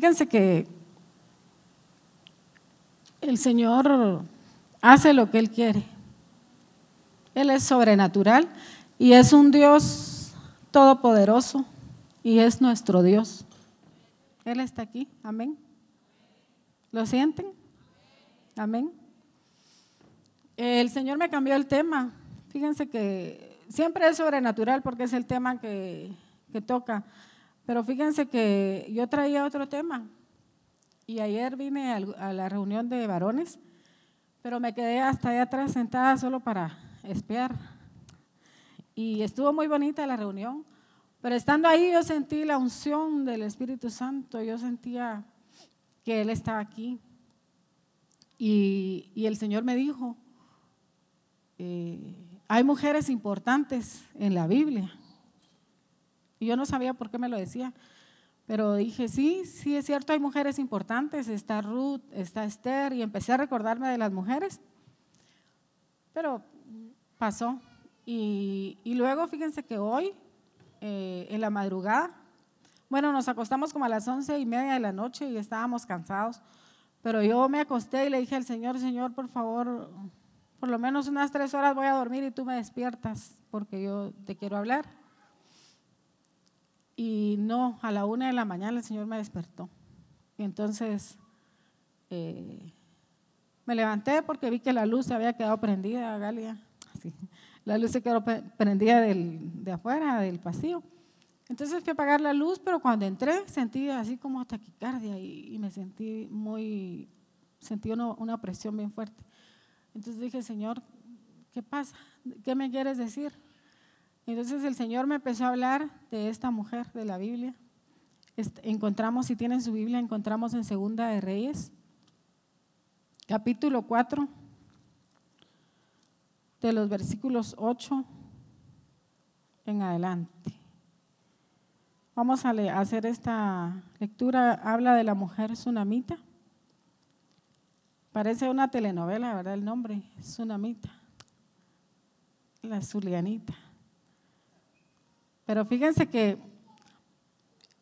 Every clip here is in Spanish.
Fíjense que el Señor hace lo que Él quiere. Él es sobrenatural y es un Dios todopoderoso y es nuestro Dios. Él está aquí, amén. ¿Lo sienten? Amén. El Señor me cambió el tema. Fíjense que siempre es sobrenatural porque es el tema que, que toca. Pero fíjense que yo traía otro tema. Y ayer vine a la reunión de varones, pero me quedé hasta allá atrás sentada solo para espiar. Y estuvo muy bonita la reunión. Pero estando ahí yo sentí la unción del Espíritu Santo, yo sentía que Él estaba aquí. Y, el Señor me dijo, eh, hay mujeres importantes en la Biblia. Y yo no sabía por qué me lo decía, pero dije, sí, sí es cierto, hay mujeres importantes, está Ruth, está Esther, y empecé a recordarme de las mujeres. Pero pasó. Y, y luego fíjense que hoy eh, en la madrugada. Bueno, nos acostamos como a las once y media de la noche y estábamos cansados. Pero yo me acosté y le dije al Señor, Señor, por favor, por lo menos unas tres horas voy a dormir y tú me despiertas porque yo te quiero hablar. Y no, a la una de la mañana el Señor me despertó. Y entonces eh, me levanté porque vi que la luz se había quedado prendida, Galia. La luz se quedó prendida de afuera, del pasillo. Entonces fui a apagar la luz, pero cuando entré sentí así como taquicardia y, me sentí muy, sentí una, presión bien fuerte. Entonces dije, Señor, ¿qué pasa? ¿Qué me quieres decir? Entonces el Señor me empezó a hablar de esta mujer de la Biblia. encontramos, si tienen su Biblia, encontramos en Segunda de Reyes, capítulo 4 de los versículos 8 en adelante. Vamos a hacer esta lectura. Habla de la mujer tsunamita. Parece una telenovela, ¿verdad? El nombre, tsunamita. La zulianita. Pero fíjense que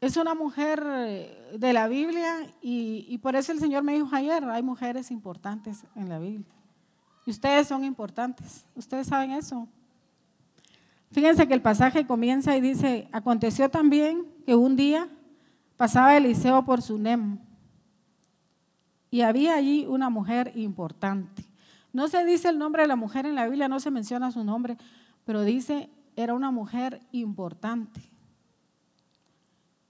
es una mujer de la Biblia y, y por eso el Señor me dijo ayer, hay mujeres importantes en la Biblia. Y ustedes son importantes. ¿Ustedes saben eso? Fíjense que el pasaje comienza y dice, aconteció también que un día pasaba Eliseo por Sunem y había allí una mujer importante. No se dice el nombre de la mujer en la Biblia, no se menciona su nombre, pero dice, era una mujer importante.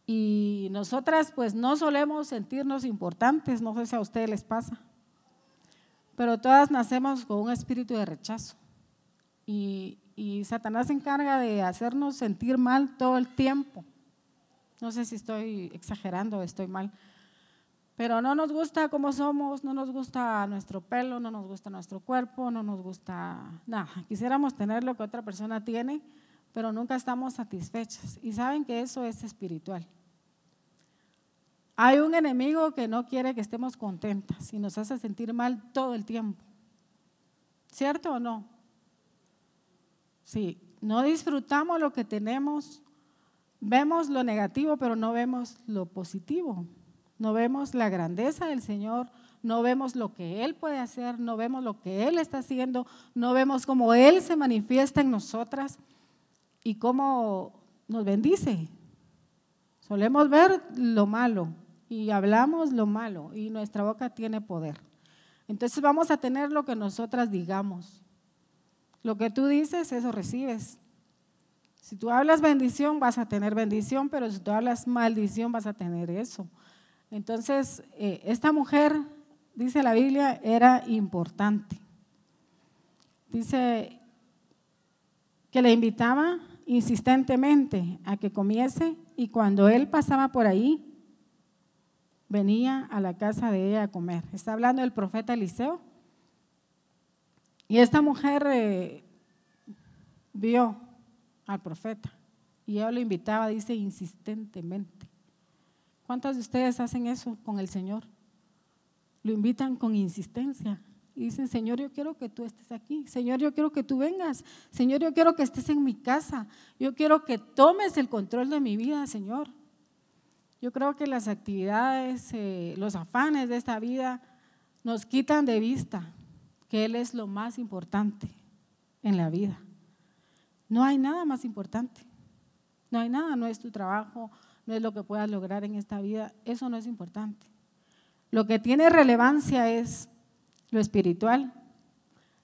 Y nosotras pues no solemos sentirnos importantes, no sé si a ustedes les pasa pero todas nacemos con un espíritu de rechazo. Y, Satanás se encarga de hacernos sentir mal todo el tiempo. No sé si estoy exagerando o estoy mal. Pero no nos gusta cómo somos, no nos gusta nuestro pelo, no nos gusta nuestro cuerpo, no nos gusta nada. Quisiéramos tener lo que otra persona tiene, pero nunca estamos satisfechos. Y saben que eso es espiritual. Hay un enemigo que no quiere que estemos contentas y nos hace sentir mal todo el tiempo. ¿Cierto o no? Sí, no disfrutamos lo que tenemos, vemos lo negativo, pero no vemos lo positivo. No vemos la grandeza del Señor, no vemos lo que Él puede hacer, no vemos lo que Él está haciendo, no vemos cómo Él se manifiesta en nosotras y cómo nos bendice. Solemos ver lo malo, y hablamos lo malo y nuestra boca tiene poder. Entonces vamos a tener lo que nosotras digamos. Lo que tú dices, eso recibes. Si tú hablas bendición, vas a tener bendición, pero si tú hablas maldición, vas a tener eso. Entonces, eh, esta mujer, dice la Biblia, era importante. Dice que le invitaba insistentemente a que comiese y cuando él pasaba por ahí, venía a la casa de ella a comer. Está hablando del profeta Eliseo. Y esta mujer eh, vio al profeta y ella lo invitaba, dice, insistentemente. ¿Cuántos de ustedes hacen eso con el Señor? Lo invitan con insistencia. Y dicen, Señor, yo quiero que tú estés aquí. Señor, yo quiero que tú vengas. Señor, yo quiero que estés en mi casa. Yo quiero que tomes el control de mi vida, Señor. Yo creo que las actividades, eh, los afanes de esta vida nos quitan de vista que Él es lo más importante en la vida. No hay nada más importante. No hay nada, no es tu trabajo, no es lo que puedas lograr en esta vida, eso no es importante. Lo que tiene relevancia es lo espiritual.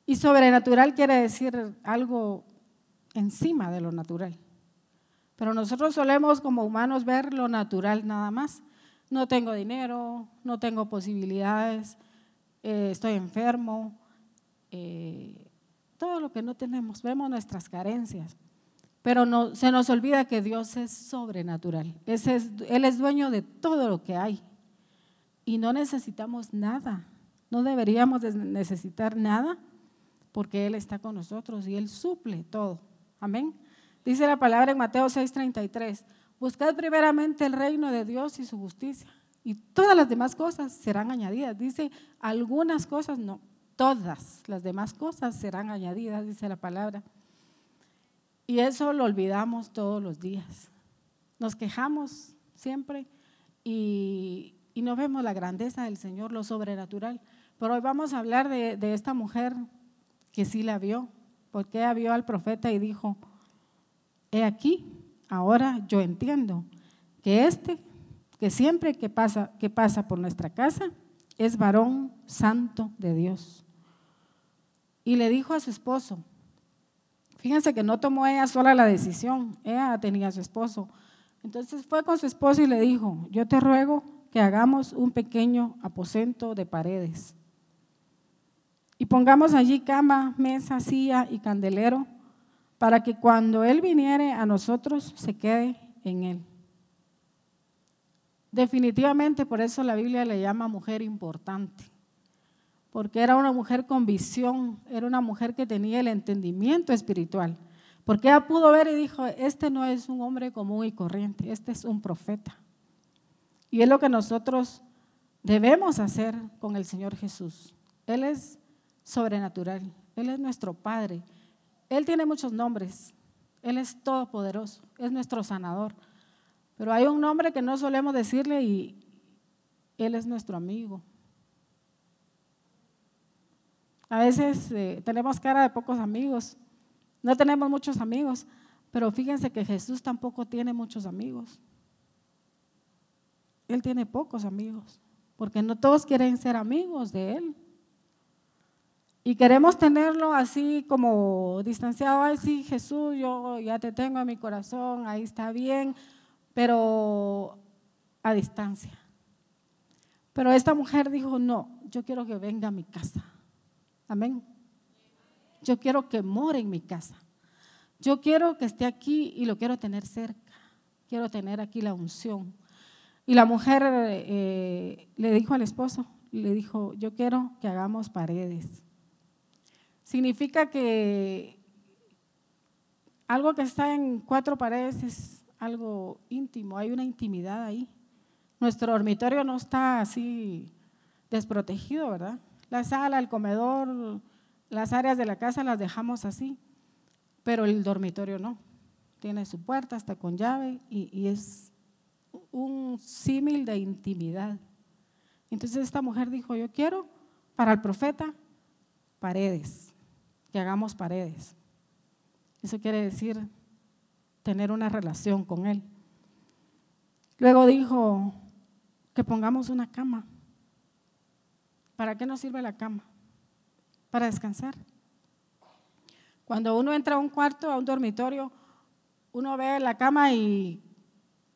Y sobrenatural quiere decir algo encima de lo natural. Pero nosotros solemos como humanos ver lo natural nada más. No tengo dinero, no tengo posibilidades, eh, estoy enfermo, eh, todo lo que no tenemos, vemos nuestras carencias. Pero no, se nos olvida que Dios es sobrenatural. él es dueño de todo lo que hay. Y no necesitamos nada. No deberíamos necesitar nada porque Él está con nosotros y Él suple todo. Amén. Dice la palabra en Mateo 6:33, buscad primeramente el reino de Dios y su justicia y todas las demás cosas serán añadidas. Dice, algunas cosas no, todas las demás cosas serán añadidas, dice la palabra. Y eso lo olvidamos todos los días. Nos quejamos siempre y, no vemos la grandeza del Señor, lo sobrenatural. Pero hoy vamos a hablar de, esta mujer que sí la vio, porque ella vio al profeta y dijo, he aquí, ahora yo entiendo que este, que siempre que pasa, que pasa por nuestra casa, es varón santo de Dios. Y le dijo a su esposo, fíjense que no tomó ella sola la decisión, ella tenía a su esposo. Entonces fue con su esposo y le dijo, yo te ruego que hagamos un pequeño aposento de paredes. Y pongamos allí cama, mesa, silla y candelero para que cuando Él viniere a nosotros se quede en Él. Definitivamente por eso la Biblia le llama mujer importante, porque era una mujer con visión, era una mujer que tenía el entendimiento espiritual, porque ella pudo ver y dijo, este no es un hombre común y corriente, este es un profeta. Y es lo que nosotros debemos hacer con el Señor Jesús. Él es sobrenatural, Él es nuestro Padre, él tiene muchos nombres. Él es todopoderoso, es nuestro sanador. Pero hay un nombre que no solemos decirle y Él es nuestro amigo. A veces eh, tenemos cara de pocos amigos, no tenemos muchos amigos, pero fíjense que Jesús tampoco tiene muchos amigos. Él tiene pocos amigos, porque no todos quieren ser amigos de Él. Y queremos tenerlo así como distanciado, ay sí, Jesús, yo ya te tengo en mi corazón, ahí está bien, pero a distancia. Pero esta mujer dijo, no, yo quiero que venga a mi casa. Amén. Yo quiero que more en mi casa. Yo quiero que esté aquí y lo quiero tener cerca. Quiero tener aquí la unción. Y la mujer eh, le dijo al esposo, le dijo, yo quiero que hagamos paredes significa que algo que está en cuatro paredes es algo íntimo, hay una intimidad ahí. Nuestro dormitorio no está así desprotegido, ¿verdad? La sala, el comedor, las áreas de la casa las dejamos así, pero el dormitorio no. Tiene su puerta, está con llave y, y es un símil de intimidad. Entonces esta mujer dijo, yo quiero para el profeta paredes que hagamos paredes. Eso quiere decir tener una relación con Él. Luego dijo que pongamos una cama. ¿Para qué nos sirve la cama? Para descansar. Cuando uno entra a un cuarto, a un dormitorio, uno ve la cama y,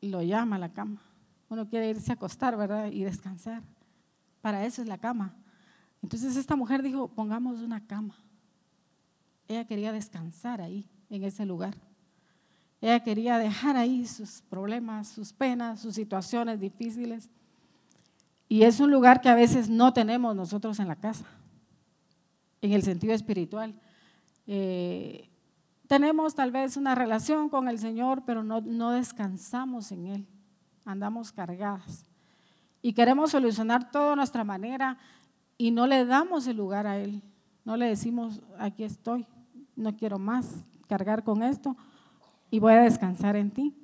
lo llama la cama. Uno quiere irse a acostar, ¿verdad? Y descansar. Para eso es la cama. Entonces esta mujer dijo, pongamos una cama. Ella quería descansar ahí, en ese lugar. Ella quería dejar ahí sus problemas, sus penas, sus situaciones difíciles. Y es un lugar que a veces no tenemos nosotros en la casa, en el sentido espiritual. Eh, tenemos tal vez una relación con el Señor, pero no, no descansamos en Él. Andamos cargadas. Y queremos solucionar todo a nuestra manera y no le damos el lugar a Él. No le decimos, aquí estoy, no quiero más cargar con esto y voy a descansar en ti.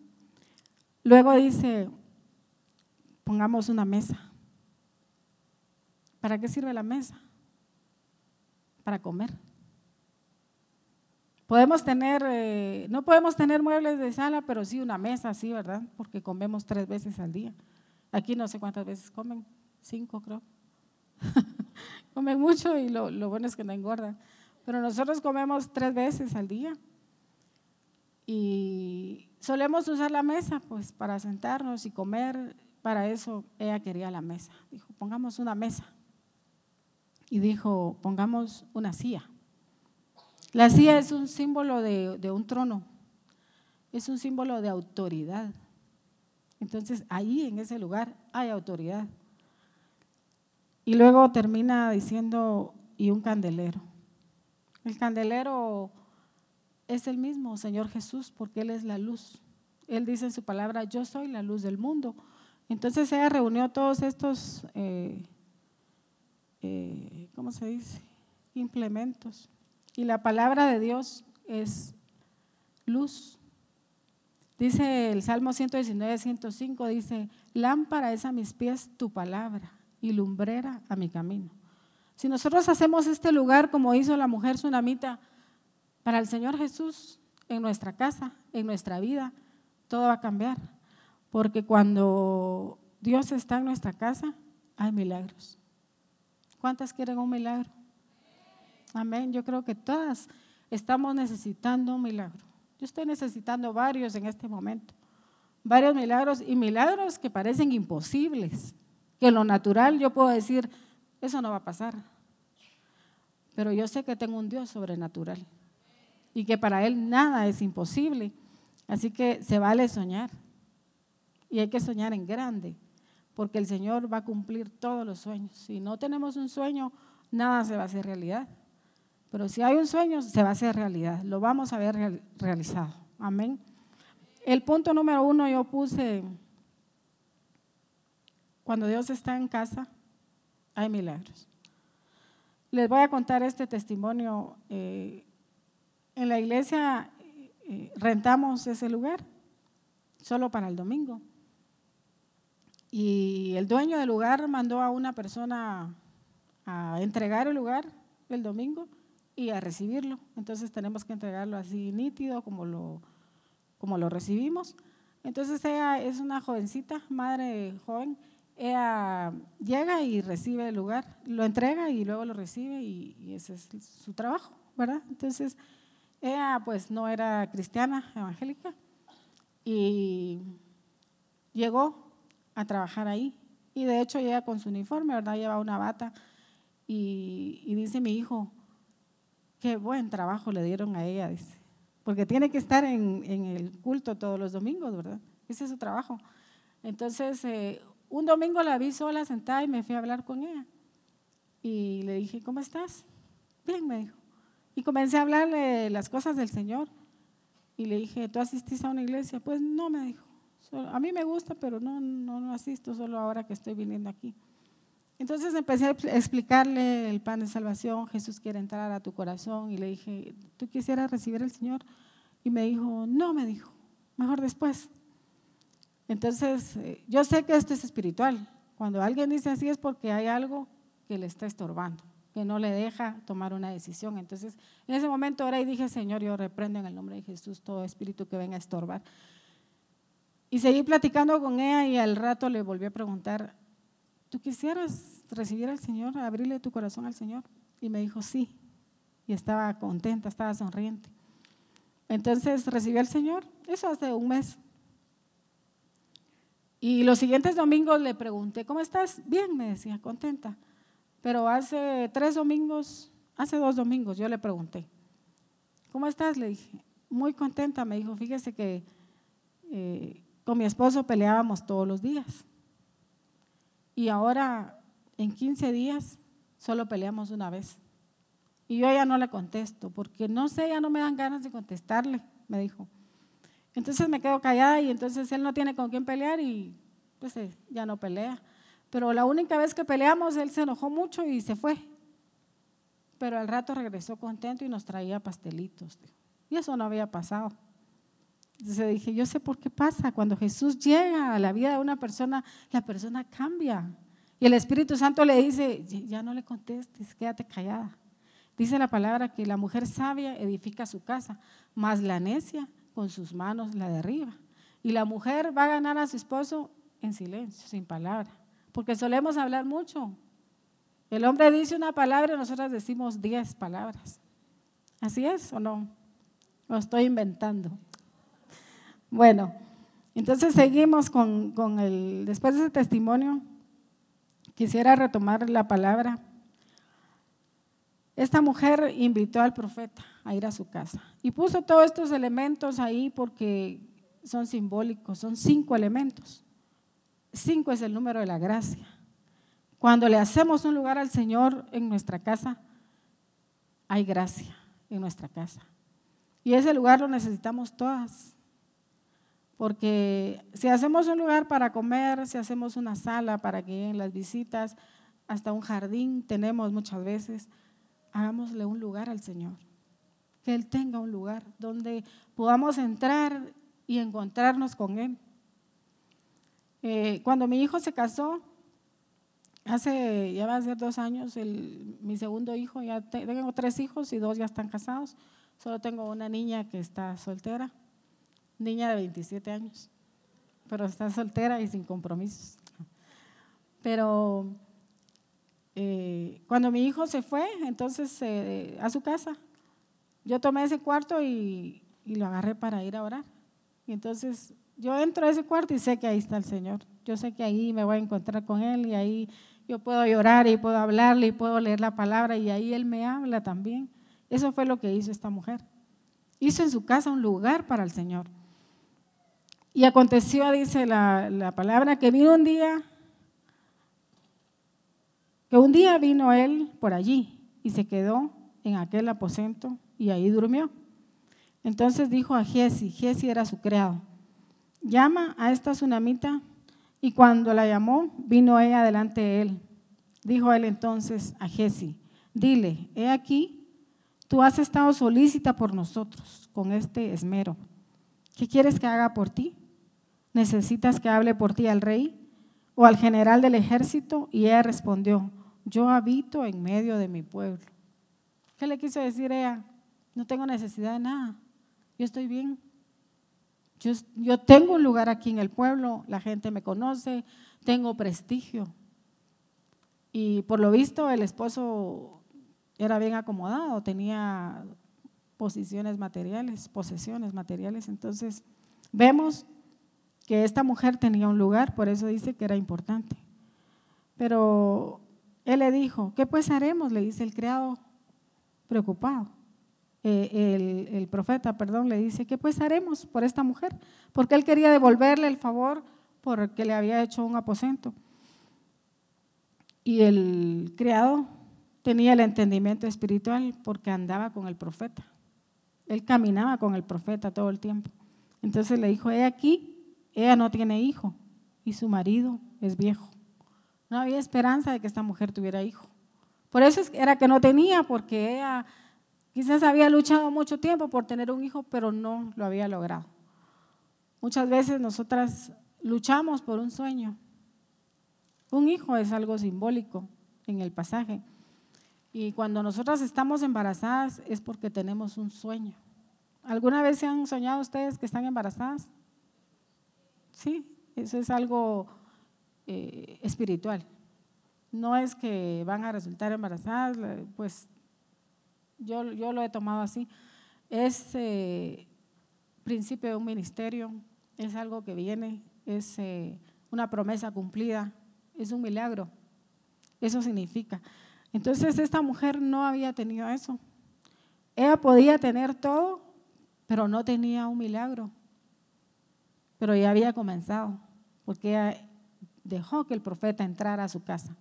Luego dice, pongamos una mesa. ¿Para qué sirve la mesa? Para comer. Podemos tener, eh, no podemos tener muebles de sala, pero sí una mesa, sí, ¿verdad? Porque comemos tres veces al día. Aquí no sé cuántas veces comen, cinco creo. comen mucho y lo, lo bueno es que no engordan. Pero nosotros comemos tres veces al día. Y solemos usar la mesa pues para sentarnos y comer. Para eso ella quería la mesa. Dijo, pongamos una mesa. Y dijo, pongamos una silla. La silla es un símbolo de, de un trono. Es un símbolo de autoridad. Entonces ahí en ese lugar hay autoridad. Y luego termina diciendo, y un candelero. El candelero es el mismo Señor Jesús porque Él es la luz. Él dice en su palabra, yo soy la luz del mundo. Entonces ella reunió todos estos, eh, eh, ¿cómo se dice? Implementos. Y la palabra de Dios es luz. Dice el Salmo 119, 105, dice, lámpara es a mis pies tu palabra y lumbrera a mi camino. Si nosotros hacemos este lugar como hizo la mujer tsunamita para el Señor Jesús en nuestra casa, en nuestra vida, todo va a cambiar. Porque cuando Dios está en nuestra casa, hay milagros. ¿Cuántas quieren un milagro? Amén. Yo creo que todas estamos necesitando un milagro. Yo estoy necesitando varios en este momento. Varios milagros y milagros que parecen imposibles. Que en lo natural yo puedo decir, eso no va a pasar. Pero yo sé que tengo un Dios sobrenatural y que para Él nada es imposible. Así que se vale soñar y hay que soñar en grande, porque el Señor va a cumplir todos los sueños. Si no tenemos un sueño, nada se va a hacer realidad. Pero si hay un sueño, se va a hacer realidad. Lo vamos a ver realizado. Amén. El punto número uno yo puse, cuando Dios está en casa, hay milagros. Les voy a contar este testimonio. Eh, en la iglesia eh, rentamos ese lugar solo para el domingo. Y el dueño del lugar mandó a una persona a entregar el lugar el domingo y a recibirlo. Entonces tenemos que entregarlo así nítido como lo, como lo recibimos. Entonces ella es una jovencita, madre joven, ella llega y recibe el lugar, lo entrega y luego lo recibe y, y ese es su trabajo, ¿verdad? Entonces ella pues no era cristiana, evangélica, y llegó a trabajar ahí. Y de hecho llega con su uniforme, ¿verdad? Lleva una bata. Y, dice mi hijo, qué buen trabajo le dieron a ella, dice. Porque tiene que estar en, el culto todos los domingos, ¿verdad? Ese es su trabajo. Entonces, eh, un domingo la vi sola sentada y me fui a hablar con ella. Y le dije, ¿cómo estás? Bien, me dijo. Y comencé a hablarle las cosas del Señor. Y le dije, ¿tú asistís a una iglesia? Pues no, me dijo. A mí me gusta, pero no, no, no asisto solo ahora que estoy viniendo aquí. Entonces empecé a explicarle el plan de salvación, Jesús quiere entrar a tu corazón y le dije, ¿tú quisieras recibir al Señor? Y me dijo, no, me dijo, mejor después. Entonces, eh, yo sé que esto es espiritual. Cuando alguien dice así es porque hay algo que le está estorbando que no le deja tomar una decisión. Entonces, en ese momento ahora y dije, Señor, yo reprendo en el nombre de Jesús todo espíritu que venga a estorbar. Y seguí platicando con ella y al rato le volví a preguntar, ¿tú quisieras recibir al Señor, abrirle tu corazón al Señor? Y me dijo, sí. Y estaba contenta, estaba sonriente. Entonces recibió al Señor, eso hace un mes. Y los siguientes domingos le pregunté, ¿cómo estás? Bien, me decía, contenta. Pero hace tres domingos, hace dos domingos, yo le pregunté, ¿cómo estás? Le dije, muy contenta. Me dijo, fíjese que eh, con mi esposo peleábamos todos los días. Y ahora, en 15 días, solo peleamos una vez. Y yo ya no le contesto, porque no sé, ya no me dan ganas de contestarle, me dijo. Entonces me quedo callada y entonces él no tiene con quién pelear y pues eh, ya no pelea. Pero la única vez que peleamos, él se enojó mucho y se fue. Pero al rato regresó contento y nos traía pastelitos. Y eso no había pasado. Entonces dije, yo sé por qué pasa. Cuando Jesús llega a la vida de una persona, la persona cambia. Y el Espíritu Santo le dice, ya no le contestes, quédate callada. Dice la palabra que la mujer sabia edifica su casa, más la necia con sus manos la derriba. Y la mujer va a ganar a su esposo en silencio, sin palabra, porque solemos hablar mucho. El hombre dice una palabra y nosotras decimos diez palabras. ¿Así es o no? Lo estoy inventando. Bueno, entonces seguimos con, con el, después de ese testimonio, quisiera retomar la palabra. Esta mujer invitó al profeta a ir a su casa y puso todos estos elementos ahí porque son simbólicos, son cinco elementos. Cinco es el número de la gracia. Cuando le hacemos un lugar al Señor en nuestra casa, hay gracia en nuestra casa. Y ese lugar lo necesitamos todas. Porque si hacemos un lugar para comer, si hacemos una sala para que lleguen las visitas, hasta un jardín tenemos muchas veces, hagámosle un lugar al Señor. Que Él tenga un lugar donde podamos entrar y encontrarnos con Él. Eh, cuando mi hijo se casó, hace, ya va a ser dos años, mi segundo hijo, ya tengo tres hijos y dos ya están casados, solo tengo una niña que está soltera niña de 27 años, pero está soltera y sin compromisos. Pero eh, cuando mi hijo se fue, entonces eh, a su casa, yo tomé ese cuarto y, y, lo agarré para ir a orar. Y entonces yo entro a ese cuarto y sé que ahí está el Señor. Yo sé que ahí me voy a encontrar con Él y ahí yo puedo llorar y puedo hablarle y puedo leer la palabra y ahí Él me habla también. Eso fue lo que hizo esta mujer. Hizo en su casa un lugar para el Señor. Y aconteció, dice la, palabra, que vino un día, que un día vino él por allí y se quedó en aquel aposento y ahí durmió. Entonces dijo a Jesse, Jesse era su criado, llama a esta tsunamita y cuando la llamó, vino ella delante de él. Dijo él entonces a Jesse, dile, he aquí, tú has estado solícita por nosotros con este esmero. ¿Qué quieres que haga por ti? ¿Necesitas que hable por ti al rey o al general del ejército? Y ella respondió, yo habito en medio de mi pueblo. ¿Qué le quiso decir ella? No tengo necesidad de nada, yo estoy bien. Yo, yo tengo un lugar aquí en el pueblo, la gente me conoce, tengo prestigio. Y por lo visto el esposo era bien acomodado, tenía posiciones materiales, posesiones materiales. Entonces, vemos que esta mujer tenía un lugar, por eso dice que era importante. Pero él le dijo, ¿qué pues haremos? Le dice el criado preocupado. Eh, el, profeta, perdón, le dice, ¿qué pues haremos por esta mujer? Porque él quería devolverle el favor porque le había hecho un aposento. Y el criado tenía el entendimiento espiritual porque andaba con el profeta. Él caminaba con el profeta todo el tiempo. Entonces le dijo, he aquí, ella no tiene hijo y su marido es viejo. No había esperanza de que esta mujer tuviera hijo. Por eso era que no tenía, porque ella quizás había luchado mucho tiempo por tener un hijo, pero no lo había logrado. Muchas veces nosotras luchamos por un sueño. Un hijo es algo simbólico en el pasaje. Y cuando nosotras estamos embarazadas es porque tenemos un sueño. ¿Alguna vez se han soñado ustedes que están embarazadas? Sí, eso es algo eh, espiritual. No es que van a resultar embarazadas, pues yo, yo lo he tomado así. Es eh, principio de un ministerio, es algo que viene, es eh, una promesa cumplida, es un milagro. Eso significa. Entonces esta mujer no había tenido eso. Ella podía tener todo, pero no tenía un milagro pero ya había comenzado, porque dejó que el profeta entrara a su casa.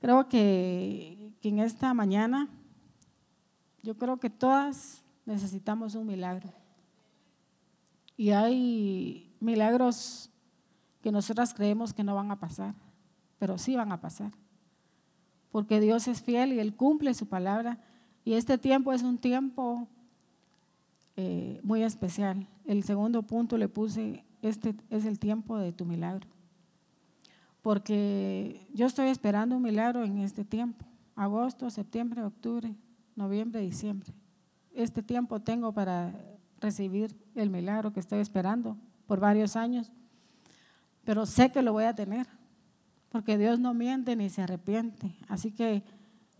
Creo que, que en esta mañana, yo creo que todas necesitamos un milagro. Y hay milagros que nosotras creemos que no van a pasar, pero sí van a pasar. Porque Dios es fiel y Él cumple su palabra. Y este tiempo es un tiempo eh, muy especial. El segundo punto le puse, este es el tiempo de tu milagro. Porque yo estoy esperando un milagro en este tiempo, agosto, septiembre, octubre, noviembre, diciembre. Este tiempo tengo para recibir el milagro que estoy esperando por varios años, pero sé que lo voy a tener, porque Dios no miente ni se arrepiente. Así que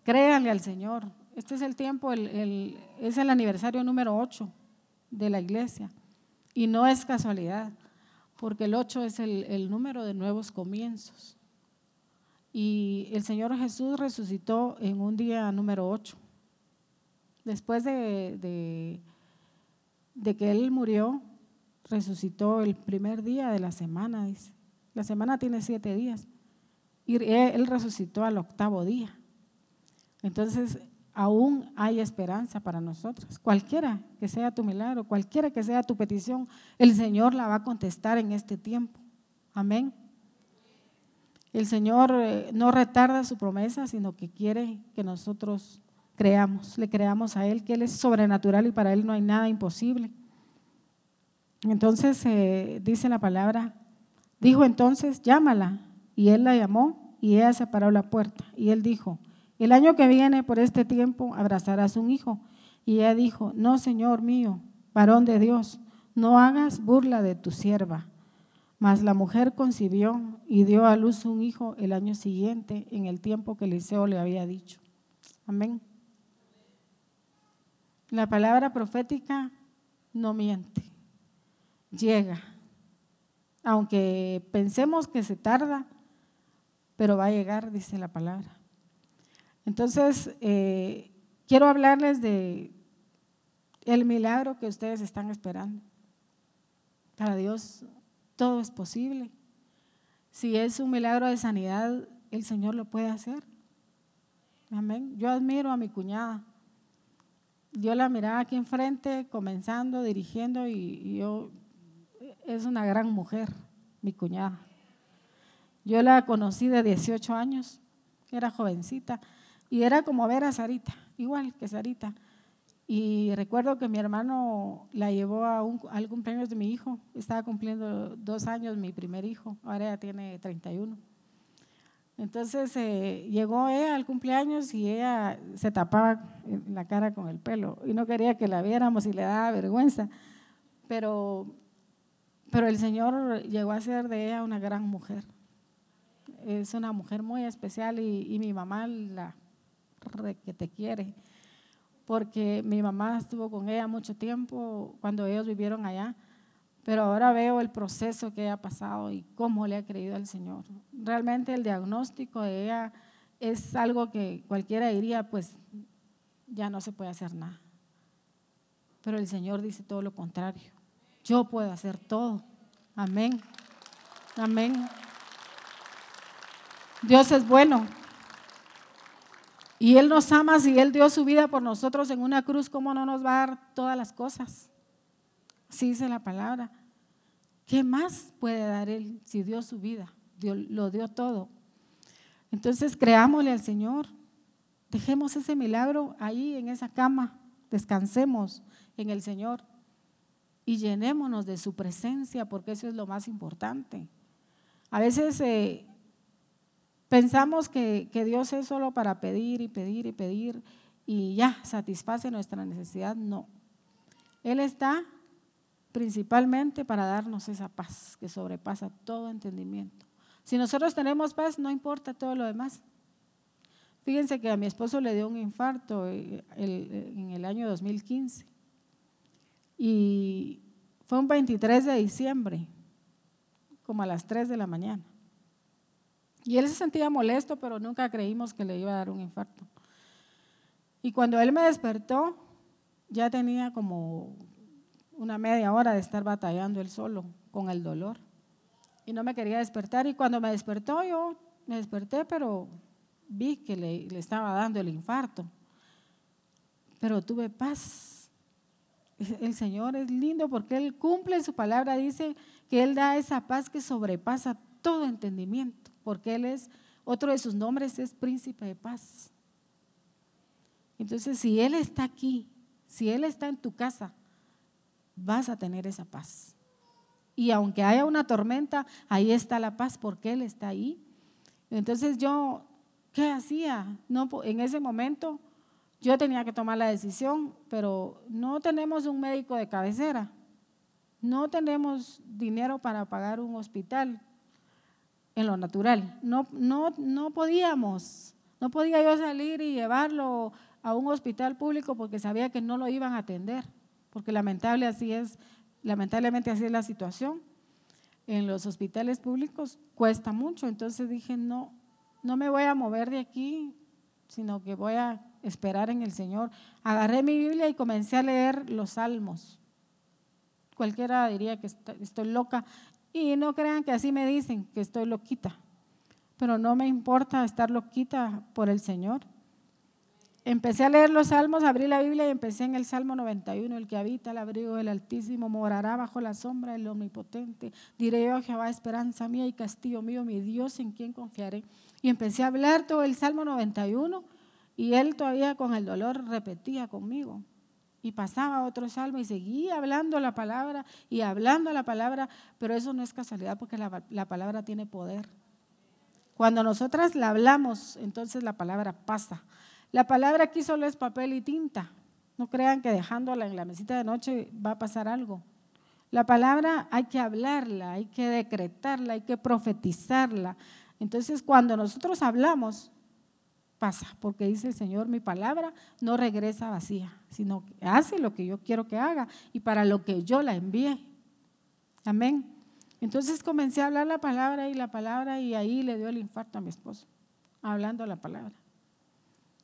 créanle al Señor. Este es el tiempo, el, es el aniversario número 8 de la iglesia. Y no es casualidad, porque el 8 es el, número de nuevos comienzos. Y el Señor Jesús resucitó en un día número 8. Después de, de que Él murió, resucitó el primer día de la semana, dice. La semana tiene siete días. Y Él resucitó al octavo día. Entonces, aún hay esperanza para nosotros. Cualquiera que sea tu milagro, cualquiera que sea tu petición, el Señor la va a contestar en este tiempo. Amén. El Señor eh, no retarda su promesa, sino que quiere que nosotros creamos, le creamos a Él, que Él es sobrenatural y para Él no hay nada imposible. Entonces eh, dice la palabra, dijo entonces, llámala. Y él la llamó y ella se paró la puerta. Y él dijo, el año que viene por este tiempo abrazarás un hijo. Y ella dijo, no, Señor mío, varón de Dios, no hagas burla de tu sierva. Mas la mujer concibió y dio a luz un hijo el año siguiente, en el tiempo que Eliseo le había dicho. Amén. La palabra profética no miente, llega. Aunque pensemos que se tarda, pero va a llegar, dice la palabra. Entonces, eh, quiero hablarles de el milagro que ustedes están esperando. Para Dios todo es posible. Si es un milagro de sanidad, el Señor lo puede hacer. Amén. Yo admiro a mi cuñada. Yo la miraba aquí enfrente, comenzando, dirigiendo, y, y yo, es una gran mujer, mi cuñada. Yo la conocí de 18 años, era jovencita. Y era como ver a Sarita, igual que Sarita. Y recuerdo que mi hermano la llevó a un, al cumpleaños de mi hijo. Estaba cumpliendo dos años mi primer hijo, ahora ya tiene 31. Entonces eh, llegó ella al cumpleaños y ella se tapaba la cara con el pelo y no quería que la viéramos y le daba vergüenza. Pero, pero el Señor llegó a ser de ella una gran mujer. Es una mujer muy especial y, y mi mamá la, que te quiere, porque mi mamá estuvo con ella mucho tiempo cuando ellos vivieron allá, pero ahora veo el proceso que ha pasado y cómo le ha creído al Señor. Realmente el diagnóstico de ella es algo que cualquiera diría, pues ya no se puede hacer nada. Pero el Señor dice todo lo contrario. Yo puedo hacer todo. Amén. Amén. Dios es bueno. Y Él nos ama, si Él dio su vida por nosotros en una cruz, ¿cómo no nos va a dar todas las cosas? Así dice la palabra. ¿Qué más puede dar Él si dio su vida? lo dio todo. Entonces creámosle al Señor. Dejemos ese milagro ahí en esa cama. Descansemos en el Señor y llenémonos de su presencia porque eso es lo más importante. A veces eh, Pensamos que, Dios es solo para pedir y pedir y pedir y ya satisface nuestra necesidad. No. Él está principalmente para darnos esa paz que sobrepasa todo entendimiento. Si nosotros tenemos paz, no importa todo lo demás. Fíjense que a mi esposo le dio un infarto eh, en el año 2015 y fue un 23 de diciembre, como a las 3 de la mañana. Y él se sentía molesto, pero nunca creímos que le iba a dar un infarto. Y cuando él me despertó, ya tenía como una media hora de estar batallando él solo con el dolor. Y no me quería despertar. Y cuando me despertó, yo me desperté, pero vi que le, le estaba dando el infarto. Pero tuve paz. El Señor es lindo porque Él cumple su palabra. Dice que Él da esa paz que sobrepasa todo entendimiento porque Él es, otro de sus nombres es príncipe de paz. Entonces, si Él está aquí, si Él está en tu casa, vas a tener esa paz. Y aunque haya una tormenta, ahí está la paz porque Él está ahí. Entonces yo, ¿qué hacía? No, en ese momento yo tenía que tomar la decisión, pero no tenemos un médico de cabecera, no tenemos dinero para pagar un hospital en lo natural. No, no, no podíamos, no podía yo salir y llevarlo a un hospital público porque sabía que no lo iban a atender, porque lamentable así es, lamentablemente así es la situación. En los hospitales públicos cuesta mucho, entonces dije, no, no me voy a mover de aquí, sino que voy a esperar en el Señor. Agarré mi Biblia y comencé a leer los salmos. Cualquiera diría que estoy loca y no crean que así me dicen que estoy loquita, pero no me importa estar loquita por el Señor. Empecé a leer los salmos, abrí la Biblia y empecé en el Salmo 91, el que habita el abrigo del Altísimo morará bajo la sombra del Omnipotente. Diré yo a Jehová, esperanza mía y castillo mío, mi Dios en quien confiaré. Y empecé a hablar todo el Salmo 91 y él todavía con el dolor repetía conmigo. Y pasaba otro salmo y seguía hablando la palabra y hablando la palabra, pero eso no es casualidad porque la, la palabra tiene poder. Cuando nosotras la hablamos, entonces la palabra pasa. La palabra aquí solo es papel y tinta. No crean que dejándola en la mesita de noche va a pasar algo. La palabra hay que hablarla, hay que decretarla, hay que profetizarla. Entonces, cuando nosotros hablamos, pasa, porque dice el Señor, mi palabra no regresa vacía, sino que hace lo que yo quiero que haga y para lo que yo la envié. Amén. Entonces comencé a hablar la palabra y la palabra y ahí le dio el infarto a mi esposo, hablando la palabra.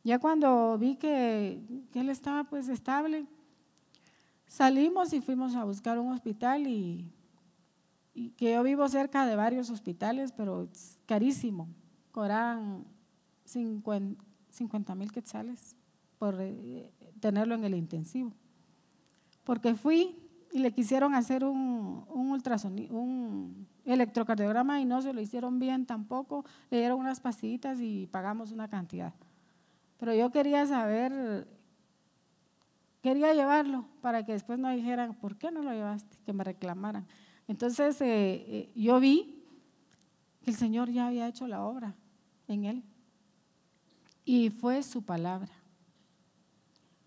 Ya cuando vi que, él estaba pues estable, salimos y fuimos a buscar un hospital y, que yo vivo cerca de varios hospitales, pero es carísimo. Cobraban 50 mil quetzales por eh, tenerlo en el intensivo. Porque fui y le quisieron hacer un, un, un electrocardiograma y no se lo hicieron bien tampoco, le dieron unas pastillitas y pagamos una cantidad. Pero yo quería saber, quería llevarlo para que después no dijeran, ¿por qué no lo llevaste? Que me reclamaran. Entonces eh, eh, yo vi que el Señor ya había hecho la obra en él. Y fue su palabra.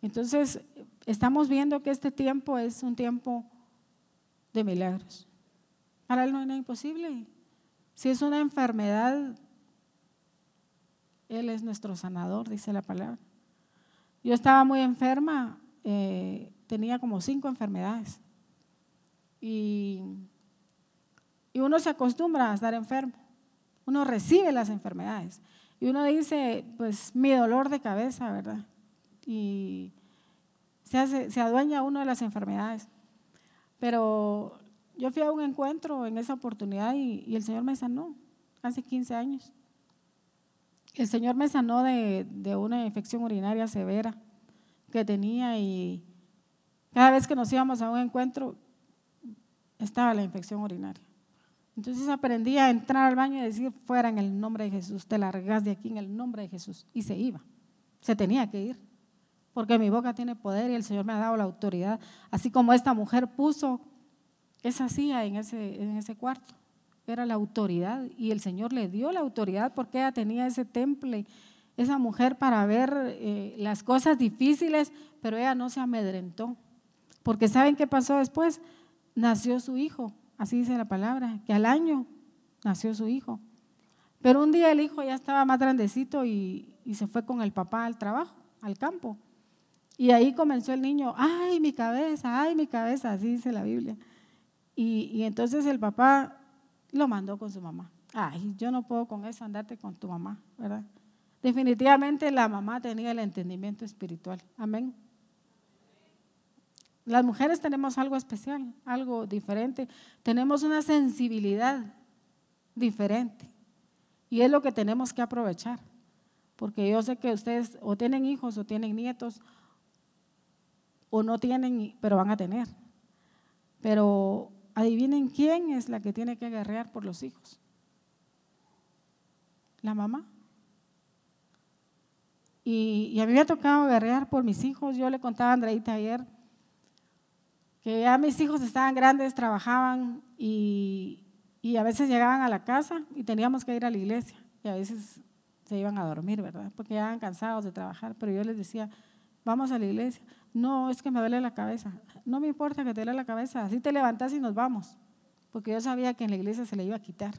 Entonces, estamos viendo que este tiempo es un tiempo de milagros. Para él no nada imposible. Si es una enfermedad él es nuestro sanador, dice la palabra. Yo estaba muy enferma, eh, tenía como cinco enfermedades. Y, y uno se acostumbra a estar enfermo. Uno recibe las enfermedades. Y uno dice, pues mi dolor de cabeza, ¿verdad? Y se, adueña uno de las enfermedades. Pero yo fui a un encuentro en esa oportunidad y, el Señor me sanó hace 15 años. El Señor me sanó de, una infección urinaria severa que tenía y cada vez que nos íbamos a un encuentro estaba la infección urinaria. Entonces aprendí a entrar al baño y decir fuera en el nombre de Jesús, te largas de aquí en el nombre de Jesús. Y se iba, se tenía que ir, porque mi boca tiene poder y el Señor me ha dado la autoridad. Así como esta mujer puso esa silla en ese, en ese cuarto era la autoridad y el Señor le dio la autoridad porque ella tenía ese temple, esa mujer para ver eh, las cosas difíciles, pero ella no se amedrentó. Porque ¿saben qué pasó después? Nació su hijo, así dice la palabra, que al año nació su hijo. Pero un día el hijo ya estaba más grandecito y, se fue con el papá al trabajo, al campo. Y ahí comenzó el niño, ay, mi cabeza, ay, mi cabeza, así dice la Biblia. Y, y entonces el papá lo mandó con su mamá. Ay, yo no puedo con eso andarte con tu mamá, ¿verdad? Definitivamente la mamá tenía el entendimiento espiritual. Amén. Las mujeres tenemos algo especial, algo diferente. Tenemos una sensibilidad diferente. Y es lo que tenemos que aprovechar. Porque yo sé que ustedes o tienen hijos o tienen nietos o no tienen, pero van a tener. Pero Adivinen quién es la que tiene que guerrear por los hijos. La mamá. Y, a mí me ha tocado guerrear por mis hijos. Yo le contaba a Andreita ayer, que ya mis hijos estaban grandes, trabajaban y, y a veces llegaban a la casa y teníamos que ir a la iglesia y a veces se iban a dormir, ¿verdad? Porque ya eran cansados de trabajar, pero yo les decía, vamos a la iglesia. No, es que me duele la cabeza. No me importa que te duele la cabeza, así te levantas y nos vamos, porque yo sabía que en la iglesia se le iba a quitar.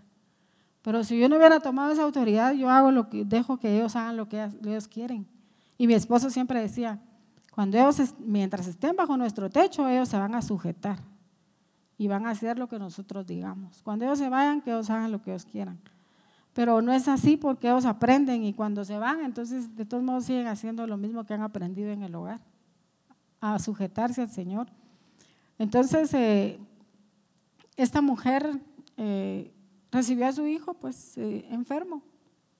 Pero si yo no hubiera tomado esa autoridad, yo hago lo que dejo que ellos hagan lo que ellos quieren. Y mi esposo siempre decía, cuando ellos, mientras estén bajo nuestro techo, ellos se van a sujetar y van a hacer lo que nosotros digamos. Cuando ellos se vayan, que ellos hagan lo que ellos quieran. Pero no es así porque ellos aprenden y cuando se van, entonces de todos modos siguen haciendo lo mismo que han aprendido en el hogar, a sujetarse al Señor. Entonces, eh, esta mujer eh, recibió a su hijo pues eh, enfermo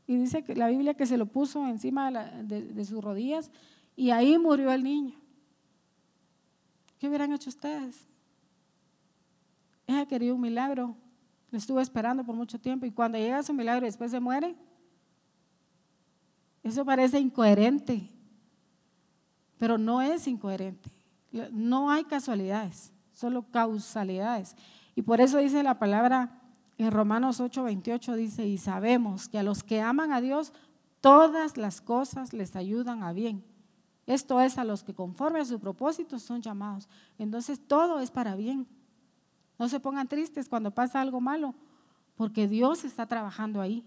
y dice que la Biblia que se lo puso encima de, sus rodillas y ahí murió el niño. ¿Qué hubieran hecho ustedes? Ella quería un milagro, lo estuvo esperando por mucho tiempo y cuando llega su milagro y después se muere, eso parece incoherente, pero no es incoherente. No hay casualidades, solo causalidades. Y por eso dice la palabra en Romanos 8, 28, dice, y sabemos que a los que aman a Dios, todas las cosas les ayudan a bien. Esto es a los que conforme a su propósito son llamados. Entonces todo es para bien. No se pongan tristes cuando pasa algo malo, porque Dios está trabajando ahí.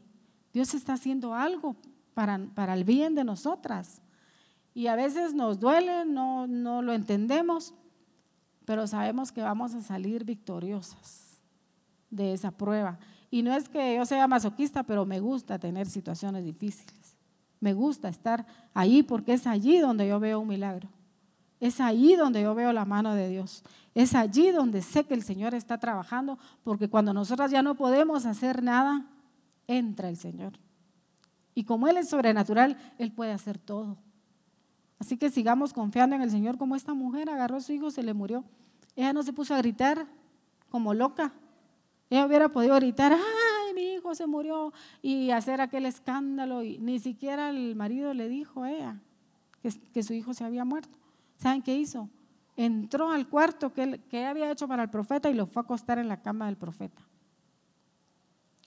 Dios está haciendo algo para, para el bien de nosotras. Y a veces nos duele, no, no lo entendemos, pero sabemos que vamos a salir victoriosas de esa prueba. Y no es que yo sea masoquista, pero me gusta tener situaciones difíciles. Me gusta estar ahí porque es allí donde yo veo un milagro. Es allí donde yo veo la mano de Dios. Es allí donde sé que el Señor está trabajando, porque cuando nosotras ya no podemos hacer nada, entra el Señor. Y como Él es sobrenatural, Él puede hacer todo. Así que sigamos confiando en el Señor como esta mujer agarró a su hijo, se le murió. Ella no se puso a gritar como loca. Ella hubiera podido gritar, ay, mi hijo se murió y hacer aquel escándalo. Y ni siquiera el marido le dijo a ella que, su hijo se había muerto. ¿Saben qué hizo? Entró al cuarto que, que había hecho para el profeta y lo fue a acostar en la cama del profeta.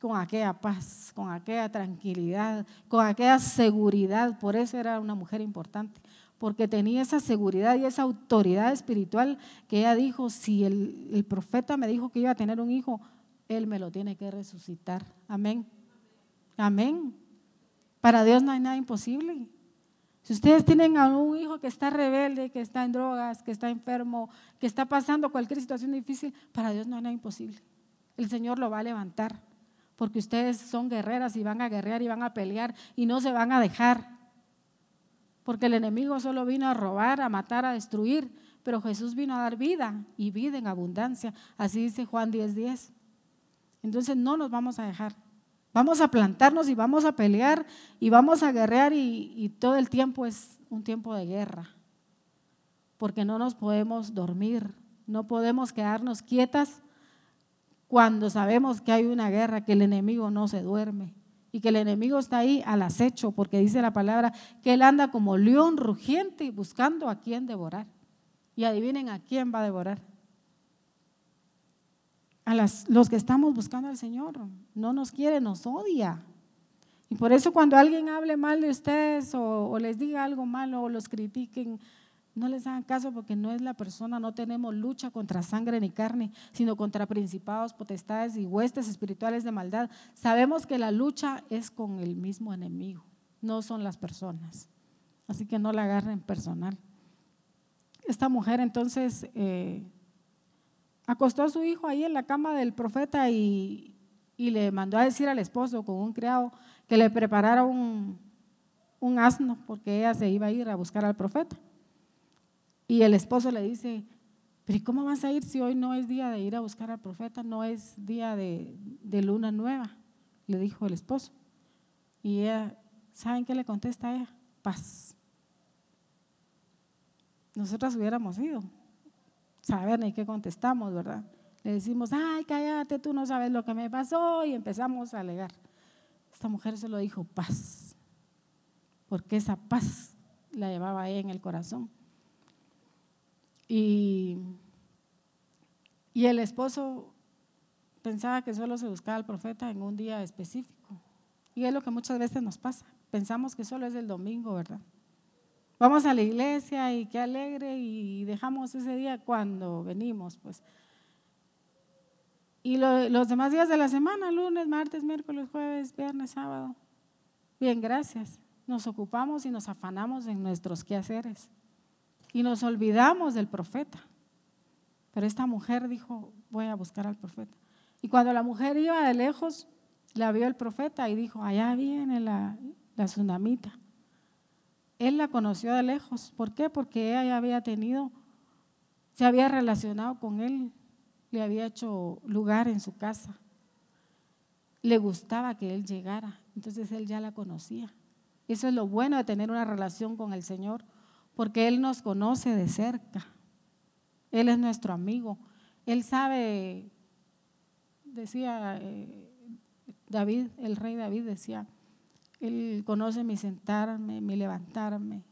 Con aquella paz, con aquella tranquilidad, con aquella seguridad. Por eso era una mujer importante, porque tenía esa seguridad y esa autoridad espiritual que ella dijo, si el, profeta me dijo que iba a tener un hijo, él me lo tiene que resucitar. Amén. Amén. Para Dios no hay nada imposible. Si ustedes tienen a un hijo que está rebelde, que está en drogas, que está enfermo, que está pasando cualquier situación difícil, para Dios no hay nada imposible. El Señor lo va a levantar, porque ustedes son guerreras y van a guerrear y van a pelear y no se van a dejar. Porque el enemigo solo vino a robar, a matar, a destruir, pero Jesús vino a dar vida y vida en abundancia. Así dice Juan 10:10. 10. Entonces no nos vamos a dejar. Vamos a plantarnos y vamos a pelear y vamos a guerrear y, todo el tiempo es un tiempo de guerra, porque no nos podemos dormir, no podemos quedarnos quietas cuando sabemos que hay una guerra, que el enemigo no se duerme y que el enemigo está ahí al acecho, porque dice la palabra que él anda como león rugiente buscando a quién devorar. Y adivinen a quién va a devorar a los que estamos buscando al Señor. No nos quiere, nos odia. Y por eso cuando alguien hable mal de ustedes o, les diga algo malo o los critiquen, no les hagan caso porque no es la persona, no tenemos lucha contra sangre ni carne, sino contra principados, potestades y huestes espirituales de maldad. Sabemos que la lucha es con el mismo enemigo, no son las personas. Así que no la agarren personal. Esta mujer entonces eh, acostó a su hijo ahí en la cama del profeta y, le mandó a decir al esposo con un criado que le preparara un, un asno porque ella se iba a ir a buscar al profeta. Y el esposo le dice, pero cómo vas a ir si hoy no es día de ir a buscar al profeta, no es día de, luna nueva? Le dijo el esposo. Y ella, ¿saben qué le contesta a ella? Paz. Nosotras hubiéramos ido saber ni qué contestamos, ¿verdad? Le decimos, ay, cállate, tú no sabes lo que me pasó y empezamos a alegar. Esta mujer se lo dijo paz, porque esa paz la llevaba ella en el corazón. Y Y el esposo pensaba que solo se buscaba al profeta en un día específico. Y es lo que muchas veces nos pasa. Pensamos que solo es el domingo, ¿verdad? Vamos a la iglesia y qué alegre y dejamos ese día cuando venimos, pues. Y los demás días de la semana, lunes, martes, miércoles, jueves, viernes, sábado. Bien, gracias. Nos ocupamos y nos afanamos en nuestros quehaceres. Y nos olvidamos del profeta. Pero esta mujer dijo, voy a buscar al profeta. Y cuando la mujer iba de lejos, la vio el profeta y dijo, allá viene la, la tsunamita. Él la conoció de lejos. ¿Por qué? Porque ella ya había tenido, se había relacionado con él, le había hecho lugar en su casa. Le gustaba que él llegara, entonces él ya la conocía. Eso es lo bueno de tener una relación con el Señor, porque Él nos conoce de cerca. Él es nuestro amigo. Él sabe, decía eh, David, el rey David decía, él conoce mi sentarme, mi levantarme,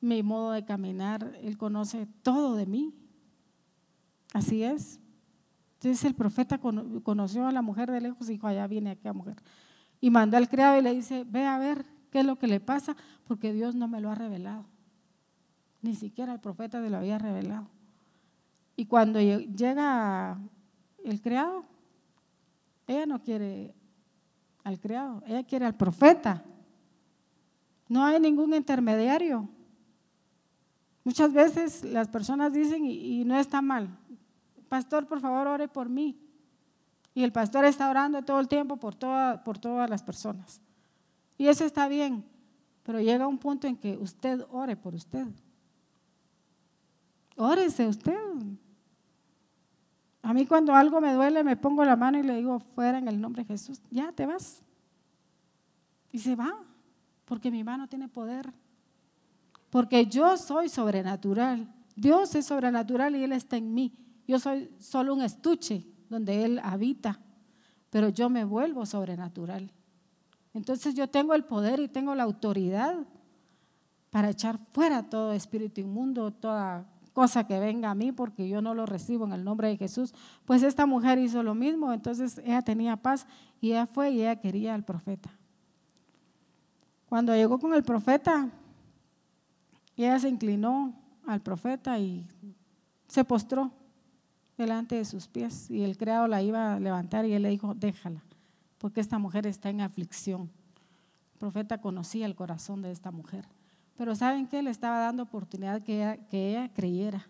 mi modo de caminar. Él conoce todo de mí. Así es. Entonces el profeta conoció a la mujer de lejos y dijo, allá viene aquella mujer. Y mandó al criado y le dice, ve a ver qué es lo que le pasa, porque Dios no me lo ha revelado. Ni siquiera el profeta se lo había revelado. Y cuando llega el criado, ella no quiere al criado, ella quiere al profeta. No hay ningún intermediario. Muchas veces las personas dicen, y, no está mal, pastor, por favor, ore por mí. Y el pastor está orando todo el tiempo por, por todas las personas. Y eso está bien, pero llega un punto en que usted ore por usted. Órese usted. A mí cuando algo me duele me pongo la mano y le digo fuera en el nombre de Jesús, ya te vas. Y se va, porque mi mano tiene poder. Porque yo soy sobrenatural. Dios es sobrenatural y Él está en mí. Yo soy solo un estuche donde Él habita, pero yo me vuelvo sobrenatural. Entonces yo tengo el poder y tengo la autoridad para echar fuera todo espíritu inmundo, toda cosa que venga a mí porque yo no lo recibo en el nombre de Jesús. Pues esta mujer hizo lo mismo, entonces ella tenía paz y ella fue y ella quería al profeta. Cuando llegó con el profeta, ella se inclinó al profeta y se postró delante de sus pies y el criado la iba a levantar y él le dijo, déjala, porque esta mujer está en aflicción. El profeta conocía el corazón de esta mujer. Pero ¿saben qué? Le estaba dando oportunidad que ella, creyera.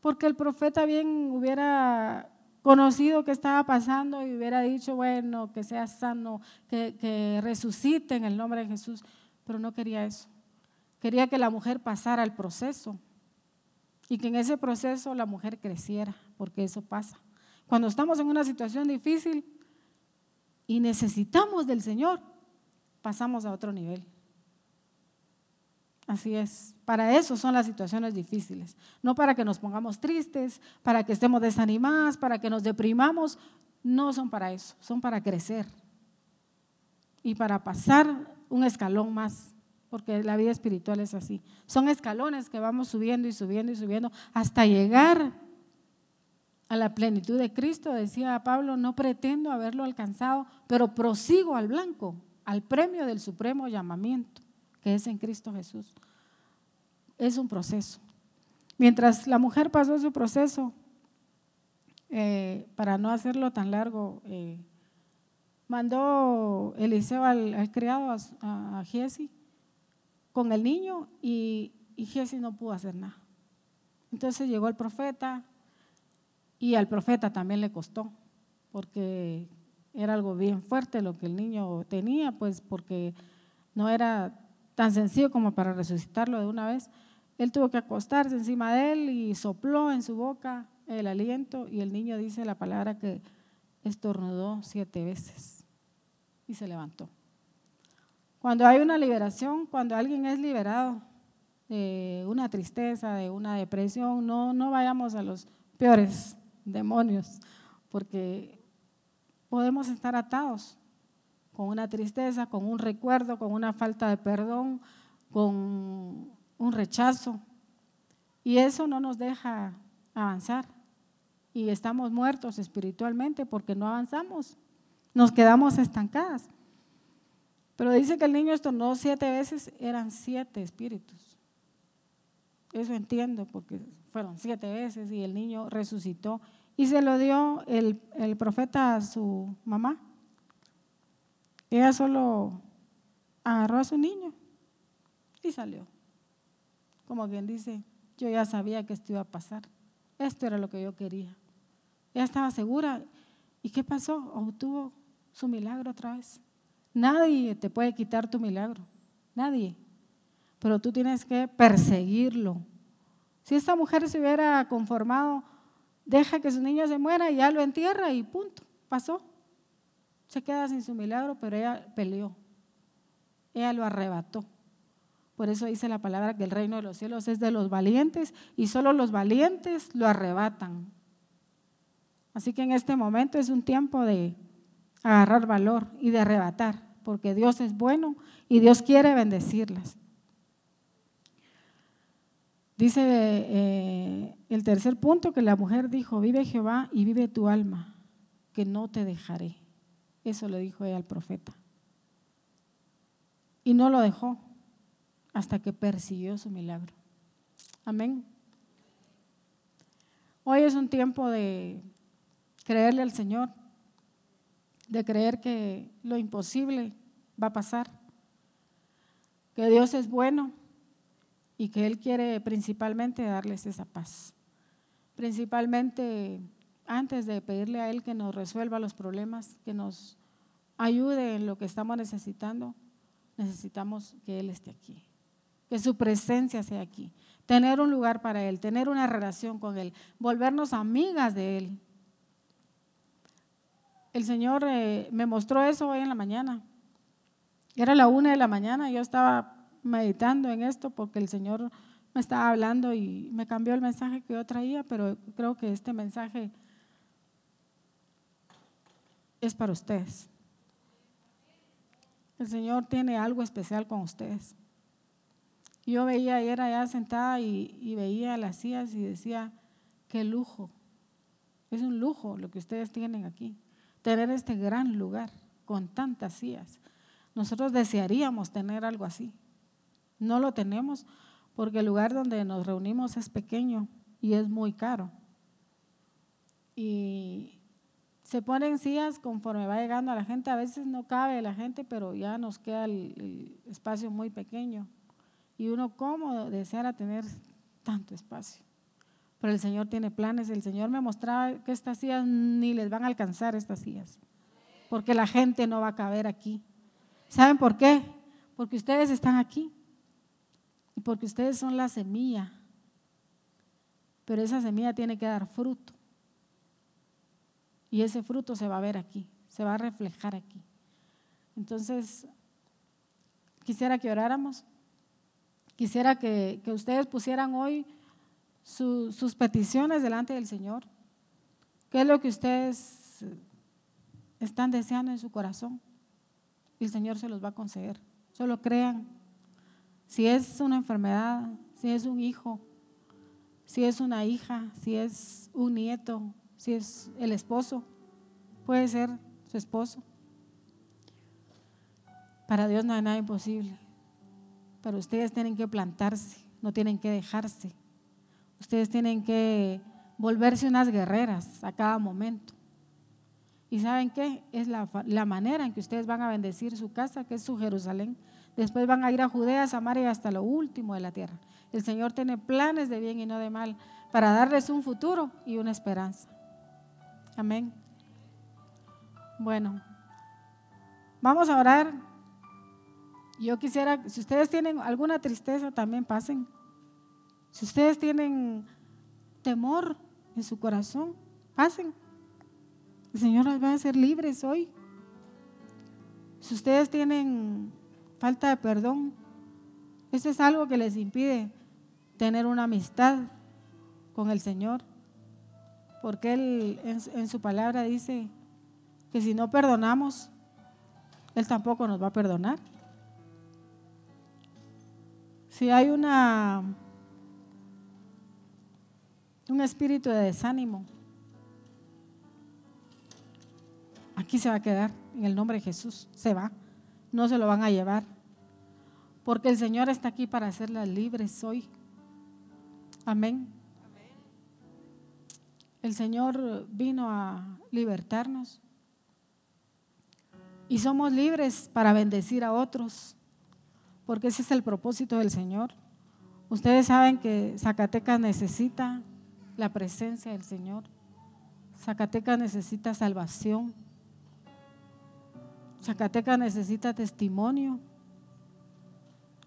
Porque el profeta bien hubiera conocido qué estaba pasando y hubiera dicho, bueno, que sea sano, que, que resucite en el nombre de Jesús. Pero no quería eso. Quería que la mujer pasara el proceso y que en ese proceso la mujer creciera, porque eso pasa. Cuando estamos en una situación difícil y necesitamos del Señor, pasamos a otro nivel. Así es. Para eso son las situaciones difíciles. No para que nos pongamos tristes, para que estemos desanimadas, para que nos deprimamos. No son para eso. Son para crecer. Y para pasar un escalón más. Porque la vida espiritual es así. Son escalones que vamos subiendo y subiendo y subiendo hasta llegar a la plenitud de Cristo. Decía Pablo, no pretendo haberlo alcanzado, pero prosigo al blanco, al premio del supremo llamamiento que es en Cristo Jesús. Es un proceso. Mientras la mujer pasó su proceso, eh, para no hacerlo tan largo, eh, mandó Eliseo al, criado, a, a con el niño y, y no pudo hacer nada. Entonces llegó el profeta y al profeta también le costó, porque era algo bien fuerte lo que el niño tenía, pues porque no era tan sencillo como para resucitarlo de una vez. Él tuvo que acostarse encima de él y sopló en su boca el aliento y el niño dice la palabra que estornudó siete veces y se levantó. Cuando hay una liberación, cuando alguien es liberado de una tristeza, de una depresión, no, no vayamos a los peores demonios, porque podemos estar atados con una tristeza, con un recuerdo, con una falta de perdón, con un rechazo. Y eso no nos deja avanzar. y estamos muertos espiritualmente porque no avanzamos, nos quedamos estancadas. Pero dice que el niño estornudó siete veces, eran siete espíritus. Eso entiendo, porque fueron siete veces y el niño resucitó. Y se lo dio el, el profeta a su mamá. Ella solo agarró a su niño y salió. Como quien dice, yo ya sabía que esto iba a pasar. Esto era lo que yo quería. Ella estaba segura. ¿Y qué pasó? Obtuvo su milagro otra vez. Nadie te puede quitar tu milagro. Nadie. Pero tú tienes que perseguirlo. Si esta mujer se hubiera conformado, deja que su niño se muera y ya lo entierra y punto. Pasó. Se queda sin su milagro, pero ella peleó. Ella lo arrebató. Por eso dice la palabra que el reino de los cielos es de los valientes y solo los valientes lo arrebatan. Así que en este momento es un tiempo de agarrar valor y de arrebatar, porque Dios es bueno y Dios quiere bendecirlas. Dice eh, el tercer punto que la mujer dijo, vive Jehová y vive tu alma, que no te dejaré. Eso le dijo ella al profeta. Y no lo dejó hasta que persiguió su milagro. Amén. Hoy es un tiempo de creerle al Señor, de creer que lo imposible va a pasar, que Dios es bueno y que Él quiere principalmente darles esa paz. Principalmente antes de pedirle a Él que nos resuelva los problemas, que nos ayude en lo que estamos necesitando, necesitamos que Él esté aquí que su presencia sea aquí, tener un lugar para Él, tener una relación con Él, volvernos amigas de Él. El Señor eh, me mostró eso hoy en la mañana. Era la una de la mañana, yo estaba meditando en esto porque el Señor me estaba hablando y me cambió el mensaje que yo traía, pero creo que este mensaje es para ustedes. El Señor tiene algo especial con ustedes. Yo veía ayer allá sentada y, veía las sillas y decía, qué lujo. Es un lujo lo que ustedes tienen aquí. Tener este gran lugar con tantas sillas. Nosotros desearíamos tener algo así. No lo tenemos porque el lugar donde nos reunimos es pequeño y es muy caro. Y se ponen sillas conforme va llegando a la gente. A veces no cabe la gente, pero ya nos queda el espacio muy pequeño. Y uno cómo deseara tener tanto espacio. Pero el Señor tiene planes. El Señor me mostraba que estas sillas ni les van a alcanzar estas sillas. Porque la gente no va a caber aquí. ¿Saben por qué? Porque ustedes están aquí. Y porque ustedes son la semilla. Pero esa semilla tiene que dar fruto. Y ese fruto se va a ver aquí, se va a reflejar aquí. Entonces, quisiera que oráramos. Quisiera que, ustedes pusieran hoy sus peticiones delante del Señor. ¿Qué es lo que ustedes están deseando en su corazón? El Señor se los va a conceder. Solo crean. Si es una enfermedad, si es un hijo, si es una hija, si es un nieto, si es el esposo, puede ser su esposo. Para Dios no hay nada imposible. Pero ustedes tienen que plantarse, no tienen que dejarse. Ustedes tienen que volverse unas guerreras a cada momento. ¿Y saben qué? Es la, manera en que ustedes van a bendecir su casa, que es su Jerusalén. Después van a ir a Judea, Samaria y hasta lo último de la tierra. El Señor tiene planes de bien y no de mal para darles un futuro y una esperanza. Amén. Bueno, vamos a orar yo quisiera, si ustedes tienen alguna tristeza, también pasen. Si ustedes tienen temor en su corazón, pasen. El Señor los va a hacer libres hoy. Si ustedes tienen falta de perdón, eso es algo que les impide tener una amistad con el Señor. Porque Él en, su palabra dice que si no perdonamos, Él tampoco nos va a perdonar. Si hay una un espíritu de desánimo aquí se va a quedar, en el nombre de Jesús, se va, no se lo van a llevar, porque el Señor está aquí para hacerlas libres hoy. Amén. El Señor vino a libertarnos y somos libres para bendecir a otros, porque ese es el propósito del Señor. Ustedes saben que Zacatecas necesita la presencia del Señor. Zacatecas necesita salvación. Zacatecas necesita testimonio.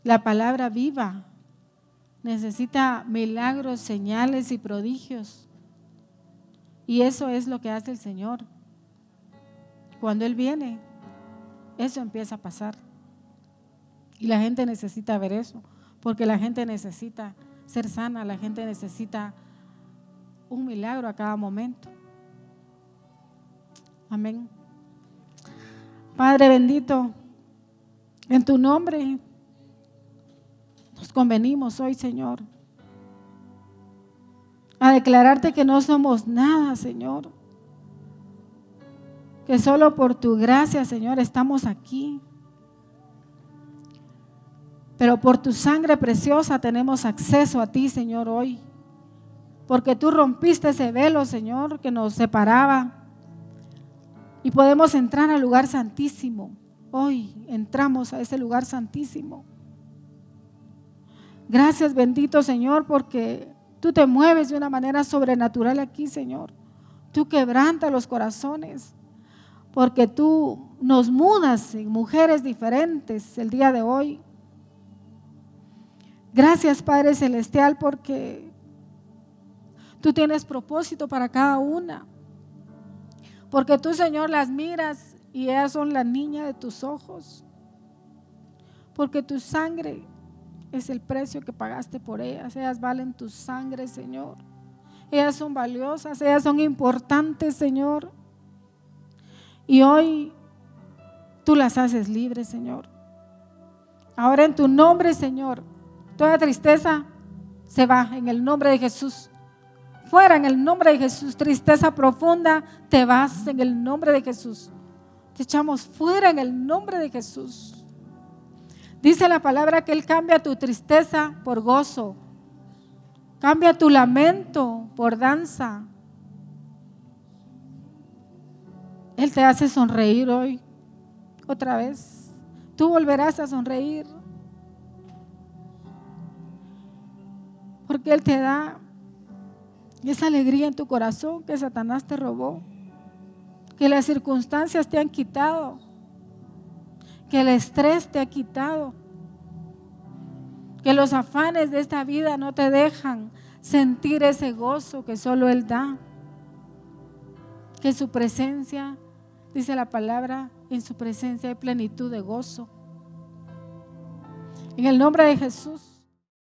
La palabra viva necesita milagros, señales y prodigios. Y eso es lo que hace el Señor. Cuando Él viene, eso empieza a pasar. Y la gente necesita ver eso, porque la gente necesita ser sana, la gente necesita un milagro a cada momento. Amén. Padre bendito, en tu nombre nos convenimos hoy, Señor, a declararte que no somos nada, Señor. Que solo por tu gracia, Señor, estamos aquí. Pero por tu sangre preciosa tenemos acceso a ti, Señor, hoy. Porque tú rompiste ese velo, Señor, que nos separaba. Y podemos entrar al lugar santísimo. Hoy entramos a ese lugar santísimo. Gracias, bendito Señor, porque tú te mueves de una manera sobrenatural aquí, Señor. Tú quebrantas los corazones, porque tú nos mudas en mujeres diferentes el día de hoy. Gracias, Padre Celestial, porque tú tienes propósito para cada una. Porque tú, Señor, las miras y ellas son la niña de tus ojos. Porque tu sangre es el precio que pagaste por ellas. Ellas valen tu sangre, Señor. Ellas son valiosas, ellas son importantes, Señor. Y hoy tú las haces libres, Señor. Ahora en tu nombre, Señor, toda tristeza se va en el nombre de Jesús. Fuera en el nombre de Jesús. Tristeza profunda, te vas en el nombre de Jesús. Te echamos fuera en el nombre de Jesús. Dice la palabra que Él cambia tu tristeza por gozo. Cambia tu lamento por danza. Él te hace sonreír hoy. Otra vez. Tú volverás a sonreír. Porque Él te da esa alegría en tu corazón que Satanás te robó, que las circunstancias te han quitado, que el estrés te ha quitado, que los afanes de esta vida no te dejan sentir ese gozo que solo Él da, que su presencia, dice la palabra, en su presencia hay plenitud de gozo. En el nombre de Jesús.